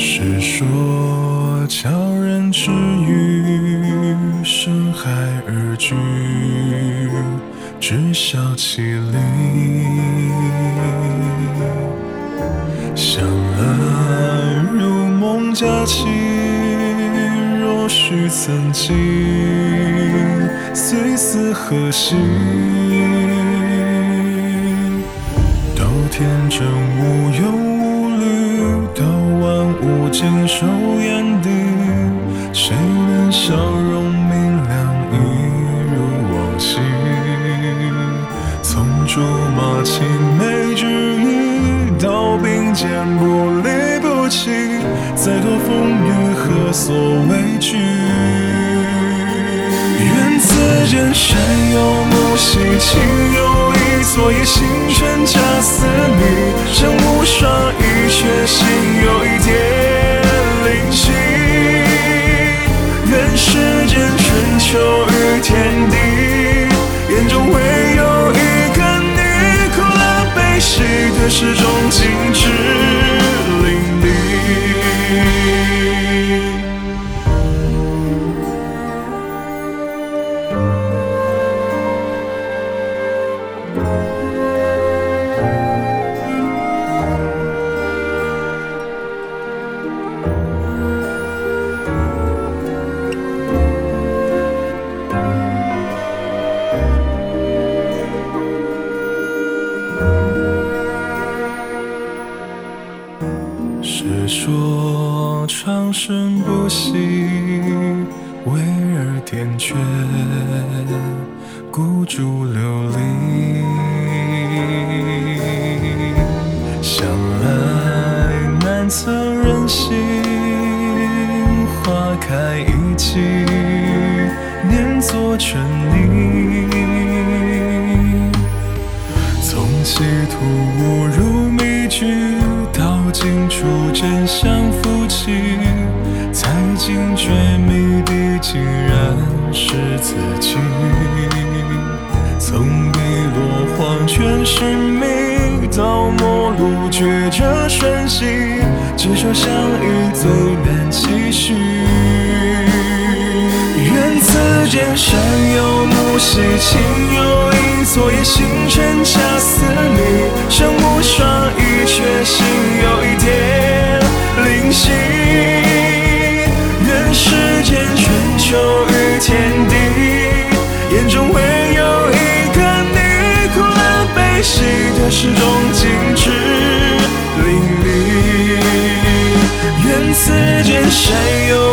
是说鲛人之语，深海而居，只笑其麟。想了如梦佳期，若许曾经，虽死何惜？都天真无忧无虑。尽收眼底，谁能笑容明亮一如往昔？从竹马青梅之意，到并肩不离不弃，再多风雨何所畏惧？愿此间山有木兮始终说长生不息，为尔点缀，孤烛流离。想来难测人心，花开一季，念作春泥。真相浮起，才惊觉谜底竟然是自己。从碧落黄泉寻觅，到陌路觉着瞬息，只说相遇最难期许。愿此间山有木兮情有意，昨夜星辰乐悲喜的始终尽致淋漓。愿此间山有，